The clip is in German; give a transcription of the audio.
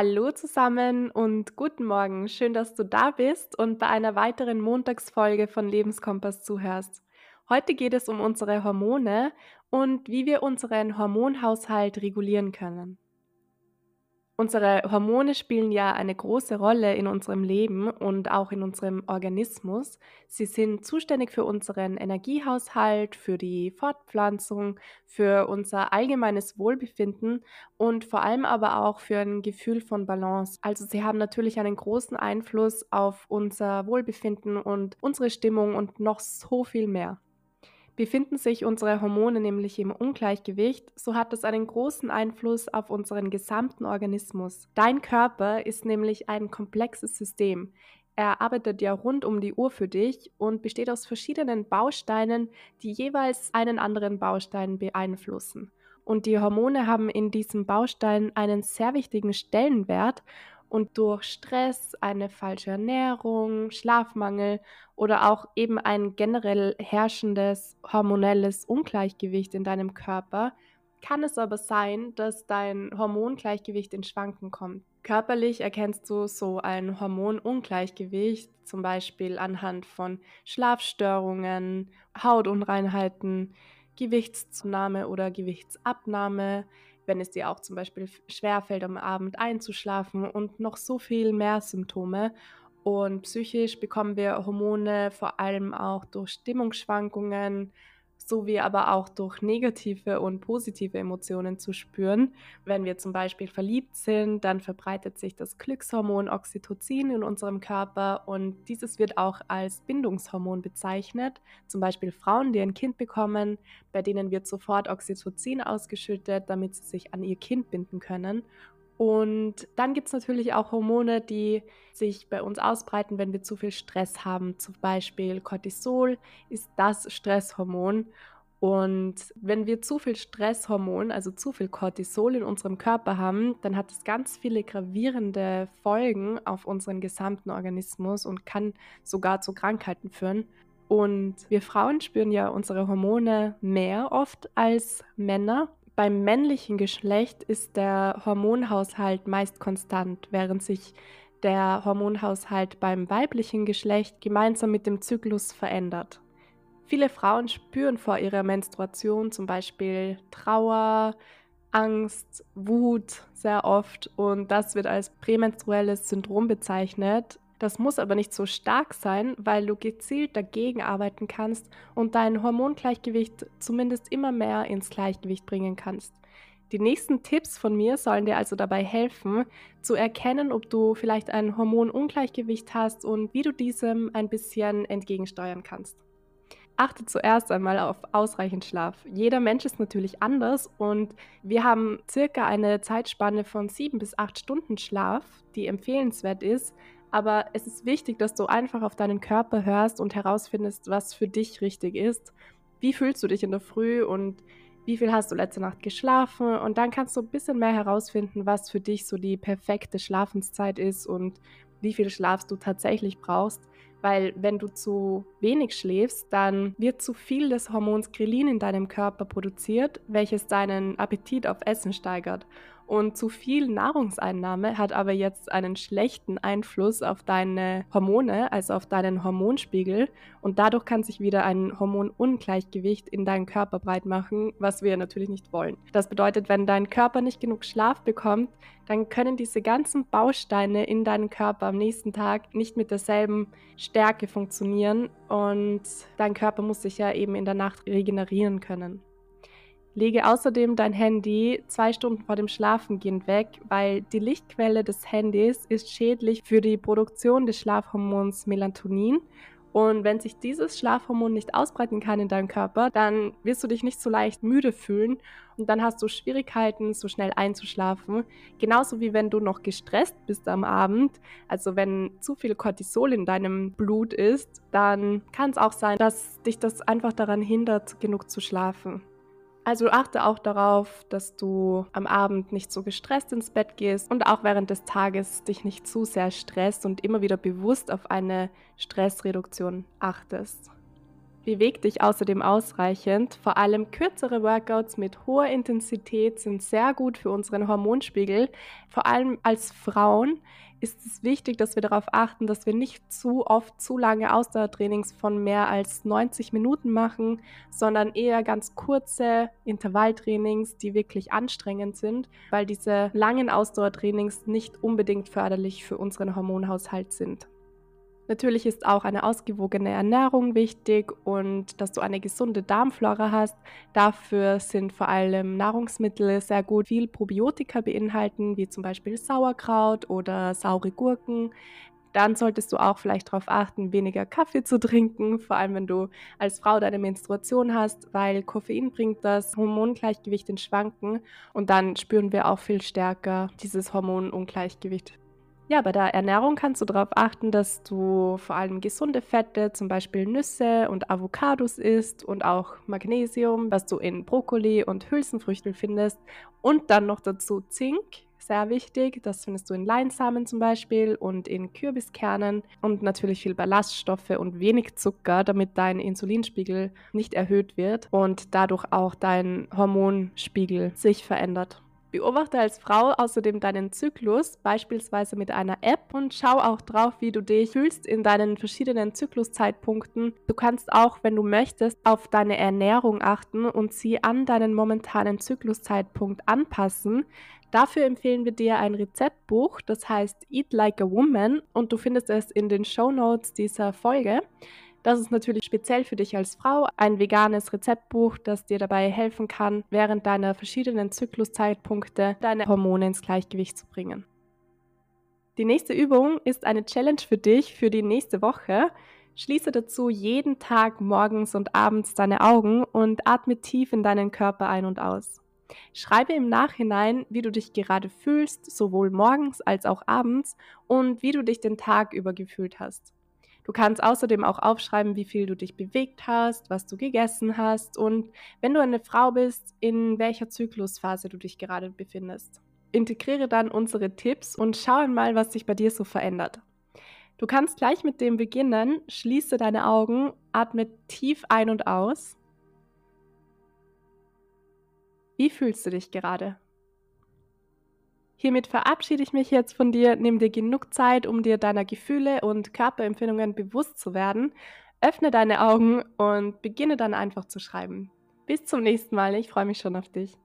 Hallo zusammen und guten Morgen. Schön, dass du da bist und bei einer weiteren Montagsfolge von Lebenskompass zuhörst. Heute geht es um unsere Hormone und wie wir unseren Hormonhaushalt regulieren können. Unsere Hormone spielen ja eine große Rolle in unserem Leben und auch in unserem Organismus. Sie sind zuständig für unseren Energiehaushalt, für die Fortpflanzung, für unser allgemeines Wohlbefinden und vor allem aber auch für ein Gefühl von Balance. Also sie haben natürlich einen großen Einfluss auf unser Wohlbefinden und unsere Stimmung und noch so viel mehr. Befinden sich unsere Hormone nämlich im Ungleichgewicht, so hat das einen großen Einfluss auf unseren gesamten Organismus. Dein Körper ist nämlich ein komplexes System. Er arbeitet ja rund um die Uhr für dich und besteht aus verschiedenen Bausteinen, die jeweils einen anderen Baustein beeinflussen. Und die Hormone haben in diesem Baustein einen sehr wichtigen Stellenwert und durch Stress, eine falsche Ernährung, Schlafmangel oder auch eben ein generell herrschendes hormonelles Ungleichgewicht in deinem Körper kann es aber sein, dass dein Hormongleichgewicht in Schwanken kommt. Körperlich erkennst du so ein Hormonungleichgewicht, zum Beispiel anhand von Schlafstörungen, Hautunreinheiten, Gewichtszunahme oder Gewichtsabnahme, wenn es dir auch zum Beispiel schwerfällt, am Abend einzuschlafen und noch so viel mehr Symptome. Und psychisch bekommen wir Hormone vor allem auch durch Stimmungsschwankungen, sowie aber auch durch negative und positive Emotionen zu spüren. Wenn wir zum Beispiel verliebt sind, dann verbreitet sich das Glückshormon Oxytocin in unserem Körper und dieses wird auch als Bindungshormon bezeichnet. Zum Beispiel Frauen, die ein Kind bekommen, bei denen wird sofort Oxytocin ausgeschüttet, damit sie sich an ihr Kind binden können. Und dann gibt es natürlich auch Hormone, die sich bei uns ausbreiten, wenn wir zu viel Stress haben. Zum Beispiel Cortisol ist das Stresshormon. Und wenn wir zu viel Stresshormon, also zu viel Cortisol in unserem Körper haben, dann hat es ganz viele gravierende Folgen auf unseren gesamten Organismus und kann sogar zu Krankheiten führen. Und wir Frauen spüren ja unsere Hormone mehr oft als Männer. Beim männlichen Geschlecht ist der Hormonhaushalt meist konstant, während sich der Hormonhaushalt beim weiblichen Geschlecht gemeinsam mit dem Zyklus verändert. Viele Frauen spüren vor ihrer Menstruation zum Beispiel Trauer, Angst, Wut sehr oft und das wird als prämenstruelles Syndrom bezeichnet das muss aber nicht so stark sein, weil du gezielt dagegen arbeiten kannst und dein Hormongleichgewicht zumindest immer mehr ins Gleichgewicht bringen kannst. Die nächsten Tipps von mir sollen dir also dabei helfen, zu erkennen, ob du vielleicht ein Hormonungleichgewicht hast und wie du diesem ein bisschen entgegensteuern kannst. Achte zuerst einmal auf ausreichend Schlaf. Jeder Mensch ist natürlich anders und wir haben circa eine Zeitspanne von sieben bis acht Stunden Schlaf, die empfehlenswert ist, aber es ist wichtig, dass du einfach auf deinen Körper hörst und herausfindest, was für dich richtig ist. Wie fühlst du dich in der Früh und wie viel hast du letzte Nacht geschlafen? Und dann kannst du ein bisschen mehr herausfinden, was für dich so die perfekte Schlafenszeit ist und wie viel Schlaf du tatsächlich brauchst. Weil wenn du zu wenig schläfst, dann wird zu viel des Hormons Grelin in deinem Körper produziert, welches deinen Appetit auf Essen steigert. Und zu viel Nahrungseinnahme hat aber jetzt einen schlechten Einfluss auf deine Hormone, also auf deinen Hormonspiegel. Und dadurch kann sich wieder ein Hormonungleichgewicht in deinem Körper breit machen, was wir natürlich nicht wollen. Das bedeutet, wenn dein Körper nicht genug Schlaf bekommt, dann können diese ganzen Bausteine in deinem Körper am nächsten Tag nicht mit derselben Stärke funktionieren und dein Körper muss sich ja eben in der Nacht regenerieren können. Lege außerdem dein Handy zwei Stunden vor dem Schlafengehen weg, weil die Lichtquelle des Handys ist schädlich für die Produktion des Schlafhormons Melatonin. Und wenn sich dieses Schlafhormon nicht ausbreiten kann in deinem Körper, dann wirst du dich nicht so leicht müde fühlen und dann hast du Schwierigkeiten, so schnell einzuschlafen. Genauso wie wenn du noch gestresst bist am Abend. Also wenn zu viel Cortisol in deinem Blut ist, dann kann es auch sein, dass dich das einfach daran hindert, genug zu schlafen. Also achte auch darauf, dass du am Abend nicht so gestresst ins Bett gehst und auch während des Tages dich nicht zu sehr stresst und immer wieder bewusst auf eine Stressreduktion achtest. Beweg dich außerdem ausreichend. Vor allem kürzere Workouts mit hoher Intensität sind sehr gut für unseren Hormonspiegel. Vor allem als Frauen ist es wichtig, dass wir darauf achten, dass wir nicht zu oft zu lange Ausdauertrainings von mehr als 90 Minuten machen, sondern eher ganz kurze Intervalltrainings, die wirklich anstrengend sind, weil diese langen Ausdauertrainings nicht unbedingt förderlich für unseren Hormonhaushalt sind. Natürlich ist auch eine ausgewogene Ernährung wichtig und dass du eine gesunde Darmflora hast. Dafür sind vor allem Nahrungsmittel sehr gut, viel Probiotika beinhalten, wie zum Beispiel Sauerkraut oder saure Gurken. Dann solltest du auch vielleicht darauf achten, weniger Kaffee zu trinken, vor allem wenn du als Frau deine Menstruation hast, weil Koffein bringt das Hormongleichgewicht in Schwanken und dann spüren wir auch viel stärker dieses Hormonungleichgewicht. Ja, bei der Ernährung kannst du darauf achten, dass du vor allem gesunde Fette, zum Beispiel Nüsse und Avocados isst und auch Magnesium, was du in Brokkoli und Hülsenfrüchten findest. Und dann noch dazu Zink, sehr wichtig. Das findest du in Leinsamen zum Beispiel und in Kürbiskernen und natürlich viel Ballaststoffe und wenig Zucker, damit dein Insulinspiegel nicht erhöht wird und dadurch auch dein Hormonspiegel sich verändert. Beobachte als Frau außerdem deinen Zyklus, beispielsweise mit einer App und schau auch drauf, wie du dich fühlst in deinen verschiedenen Zykluszeitpunkten. Du kannst auch, wenn du möchtest, auf deine Ernährung achten und sie an deinen momentanen Zykluszeitpunkt anpassen. Dafür empfehlen wir dir ein Rezeptbuch, das heißt Eat Like a Woman und du findest es in den Show Notes dieser Folge. Das ist natürlich speziell für dich als Frau ein veganes Rezeptbuch, das dir dabei helfen kann, während deiner verschiedenen Zykluszeitpunkte deine Hormone ins Gleichgewicht zu bringen. Die nächste Übung ist eine Challenge für dich für die nächste Woche. Schließe dazu jeden Tag morgens und abends deine Augen und atme tief in deinen Körper ein und aus. Schreibe im Nachhinein, wie du dich gerade fühlst, sowohl morgens als auch abends und wie du dich den Tag über gefühlt hast. Du kannst außerdem auch aufschreiben, wie viel du dich bewegt hast, was du gegessen hast und wenn du eine Frau bist, in welcher Zyklusphase du dich gerade befindest. Integriere dann unsere Tipps und schau einmal, was sich bei dir so verändert. Du kannst gleich mit dem beginnen. Schließe deine Augen, atme tief ein und aus. Wie fühlst du dich gerade? Hiermit verabschiede ich mich jetzt von dir. Nimm dir genug Zeit, um dir deiner Gefühle und Körperempfindungen bewusst zu werden. Öffne deine Augen und beginne dann einfach zu schreiben. Bis zum nächsten Mal. Ich freue mich schon auf dich.